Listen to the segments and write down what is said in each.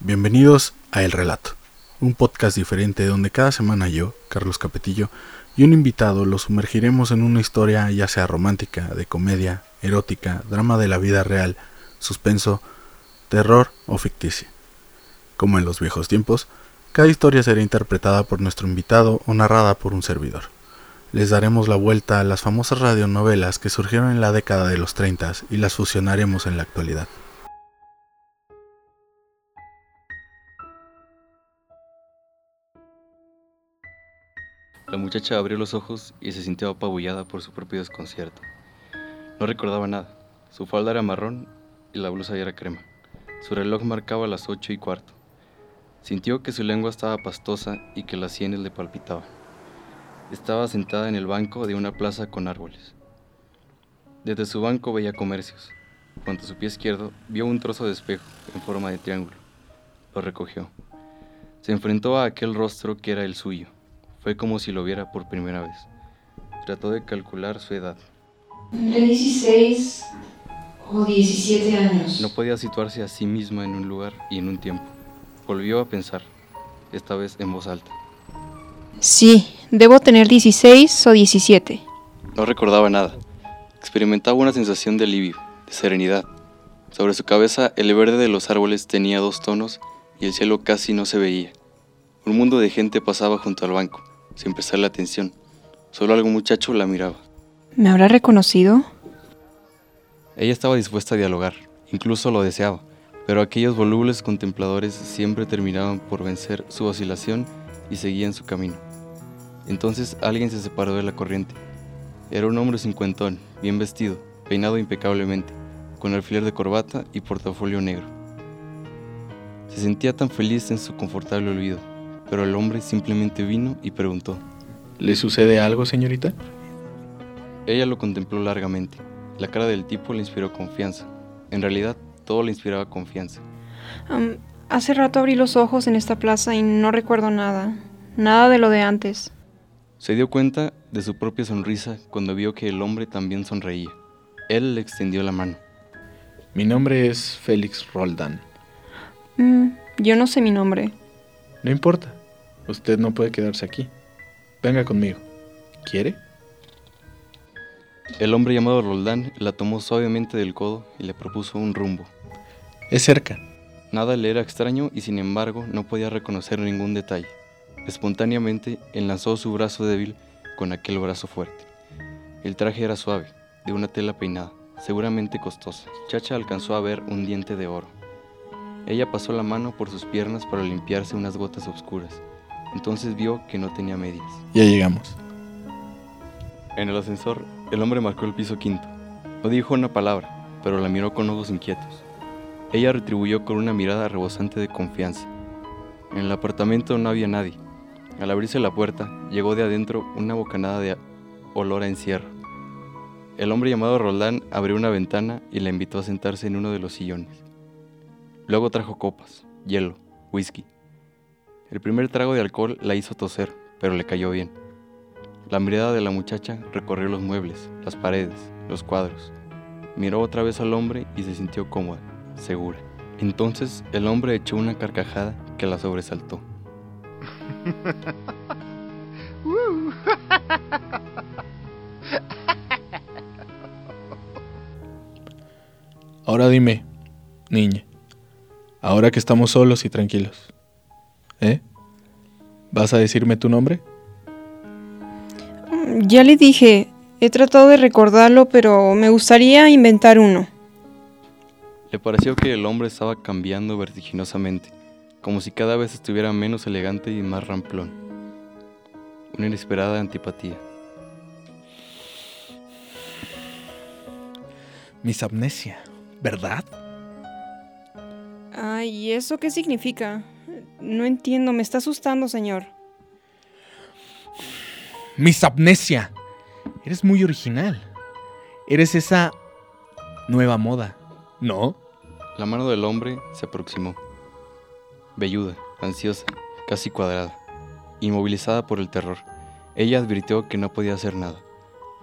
Bienvenidos a El Relato, un podcast diferente donde cada semana yo, Carlos Capetillo, y un invitado los sumergiremos en una historia ya sea romántica, de comedia, erótica, drama de la vida real, suspenso, terror o ficticia. Como en los viejos tiempos, cada historia será interpretada por nuestro invitado o narrada por un servidor. Les daremos la vuelta a las famosas radionovelas que surgieron en la década de los 30 y las fusionaremos en la actualidad. La muchacha abrió los ojos y se sintió apabullada por su propio desconcierto. No recordaba nada. Su falda era marrón y la blusa era crema. Su reloj marcaba las ocho y cuarto. Sintió que su lengua estaba pastosa y que las sienes le palpitaban. Estaba sentada en el banco de una plaza con árboles. Desde su banco veía comercios. A su pie izquierdo vio un trozo de espejo en forma de triángulo. Lo recogió. Se enfrentó a aquel rostro que era el suyo. Fue como si lo viera por primera vez. Trató de calcular su edad. De 16 o 17 años. No podía situarse a sí misma en un lugar y en un tiempo. Volvió a pensar, esta vez en voz alta. Sí, debo tener 16 o 17. No recordaba nada. Experimentaba una sensación de alivio, de serenidad. Sobre su cabeza el verde de los árboles tenía dos tonos y el cielo casi no se veía. Un mundo de gente pasaba junto al banco sin prestarle atención. Solo algún muchacho la miraba. ¿Me habrá reconocido? Ella estaba dispuesta a dialogar, incluso lo deseaba, pero aquellos volubles contempladores siempre terminaban por vencer su vacilación y seguían su camino. Entonces alguien se separó de la corriente. Era un hombre cincuentón, bien vestido, peinado impecablemente, con alfiler de corbata y portafolio negro. Se sentía tan feliz en su confortable olvido, pero el hombre simplemente vino y preguntó. ¿Le sucede algo, señorita? Ella lo contempló largamente. La cara del tipo le inspiró confianza. En realidad, todo le inspiraba confianza. Um, hace rato abrí los ojos en esta plaza y no recuerdo nada. Nada de lo de antes. Se dio cuenta de su propia sonrisa cuando vio que el hombre también sonreía. Él le extendió la mano. Mi nombre es Félix Roldán. Mm, yo no sé mi nombre. No importa. Usted no puede quedarse aquí. Venga conmigo. ¿Quiere? El hombre llamado Roldán la tomó suavemente del codo y le propuso un rumbo. Es cerca. Nada le era extraño y sin embargo no podía reconocer ningún detalle. Espontáneamente enlazó su brazo débil con aquel brazo fuerte. El traje era suave, de una tela peinada, seguramente costosa. Chacha alcanzó a ver un diente de oro. Ella pasó la mano por sus piernas para limpiarse unas gotas oscuras. Entonces vio que no tenía medias. Ya llegamos. En el ascensor, el hombre marcó el piso quinto. No dijo una palabra, pero la miró con ojos inquietos. Ella retribuyó con una mirada rebosante de confianza. En el apartamento no había nadie. Al abrirse la puerta, llegó de adentro una bocanada de olor a encierro. El hombre llamado Roldán abrió una ventana y la invitó a sentarse en uno de los sillones. Luego trajo copas, hielo, whisky. El primer trago de alcohol la hizo toser, pero le cayó bien. La mirada de la muchacha recorrió los muebles, las paredes, los cuadros. Miró otra vez al hombre y se sintió cómoda, segura. Entonces el hombre echó una carcajada que la sobresaltó. Ahora dime, niña, ahora que estamos solos y tranquilos, ¿eh? ¿Vas a decirme tu nombre? Mm, Ya le dije, he tratado de recordarlo, pero me gustaría inventar uno. Le pareció que el hombre estaba cambiando vertiginosamente, como si cada vez estuviera menos elegante y más ramplón. Una inesperada antipatía. Mis amnesia, ¿verdad? Ay, ¿y eso qué significa? No entiendo, me está asustando, señor. Mis amnesia. Eres muy original. Eres esa nueva moda, ¿no? La mano del hombre se aproximó. Velluda, ansiosa, casi cuadrada, inmovilizada por el terror. Ella advirtió que no podía hacer nada.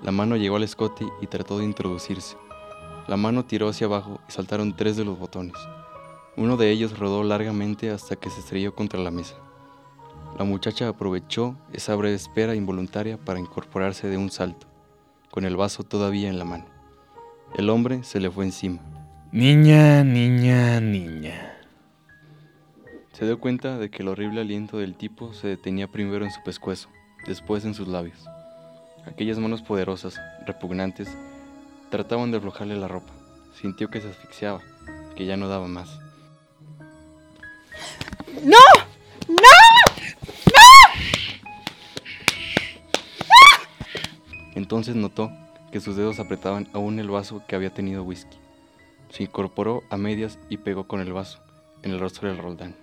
La mano llegó al escote y trató de introducirse. La mano tiró hacia abajo y saltaron tres de los botones. Uno de ellos rodó largamente hasta que se estrelló contra la mesa. La muchacha aprovechó esa breve espera involuntaria para incorporarse de un salto, con el vaso todavía en la mano. El hombre se le fue encima. Niña, niña, niña. Se dio cuenta de que el horrible aliento del tipo se detenía primero en su pescuezo, después en sus labios. Aquellas manos poderosas, repugnantes, trataban de aflojarle la ropa. Sintió que se asfixiaba, que ya no daba más. Entonces notó que sus dedos apretaban aún el vaso que había tenido whisky. Se incorporó a medias y pegó con el vaso en el rostro del Roldán.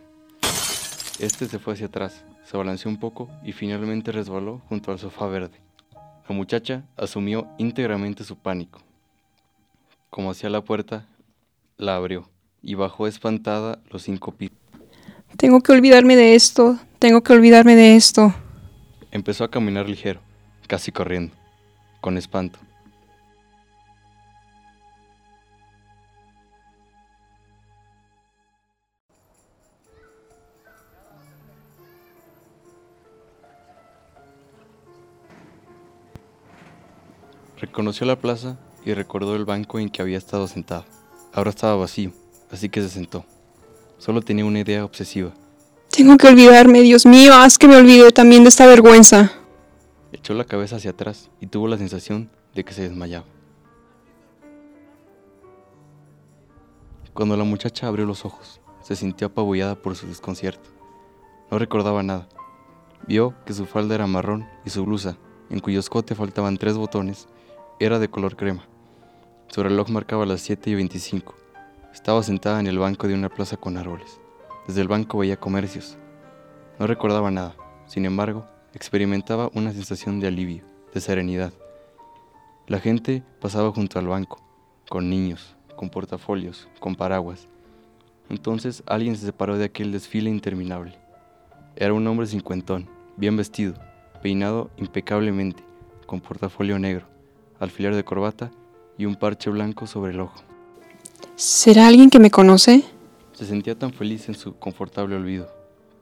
Este se fue hacia atrás, se balanceó un poco y finalmente resbaló junto al sofá verde. La muchacha asumió íntegramente su pánico. Como hacia la puerta, la abrió y bajó espantada los cinco pisos. Tengo que olvidarme de esto, tengo que olvidarme de esto. Empezó a caminar ligero, casi corriendo, con espanto. Reconoció la plaza y recordó el banco en que había estado sentado. Ahora estaba vacío, así que se sentó. Solo tenía una idea obsesiva. Tengo que olvidarme, Dios mío, haz que me olvide también de esta vergüenza. Echó la cabeza hacia atrás y tuvo la sensación de que se desmayaba. Cuando la muchacha abrió los ojos, se sintió apabullada por su desconcierto. No recordaba nada. Vio que su falda era marrón y su blusa, en cuyo escote faltaban tres botones, era de color crema. Su reloj marcaba las 7 y 25. Estaba sentada en el banco de una plaza con árboles. Desde el banco veía comercios. No recordaba nada. Sin embargo, experimentaba una sensación de alivio, de serenidad. La gente pasaba junto al banco, con niños, con portafolios, con paraguas. Entonces alguien se separó de aquel desfile interminable. Era un hombre cincuentón, bien vestido, peinado impecablemente, con portafolio negro, alfiler de corbata y un parche blanco sobre el ojo. ¿Será alguien que me conoce? Se sentía tan feliz en su confortable olvido,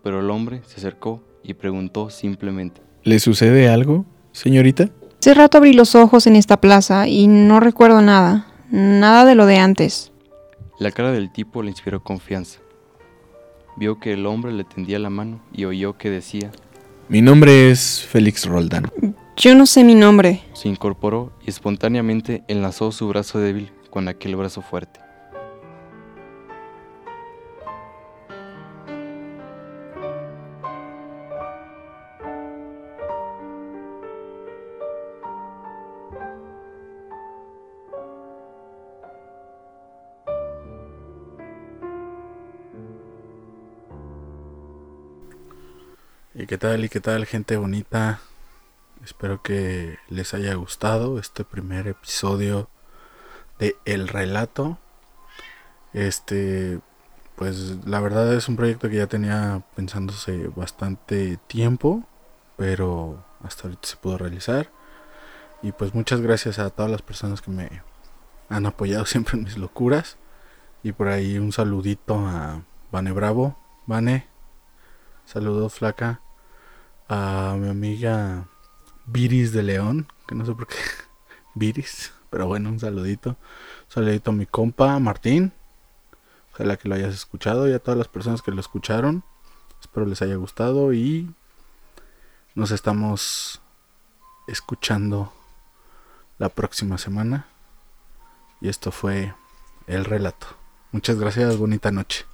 pero el hombre se acercó y preguntó simplemente. ¿Le sucede algo, señorita? Hace rato abrí los ojos en esta plaza y no recuerdo nada, nada de lo de antes. La cara del tipo le inspiró confianza. Vio que el hombre le tendía la mano y oyó que decía, Mi nombre es Félix Roldán. Yo no sé mi nombre. Se incorporó y espontáneamente enlazó su brazo débil con aquel brazo fuerte. ¿Y qué tal? ¿Y qué tal, gente bonita? Espero que les haya gustado este primer episodio de El Relato. Este, pues la verdad es un proyecto que ya tenía pensándose bastante tiempo, pero hasta ahorita se pudo realizar. Y pues muchas gracias a todas las personas que me han apoyado siempre en mis locuras. Y por ahí un saludito a Vane Bravo. Vane, saludos flaca. A mi amiga Viris de León, que no sé por qué. Viris, pero bueno, un saludito. Un saludito a mi compa Martín. Ojalá que lo hayas escuchado y a todas las personas que lo escucharon. Espero les haya gustado y nos estamos escuchando la próxima semana. Y esto fue el relato. Muchas gracias, bonita noche.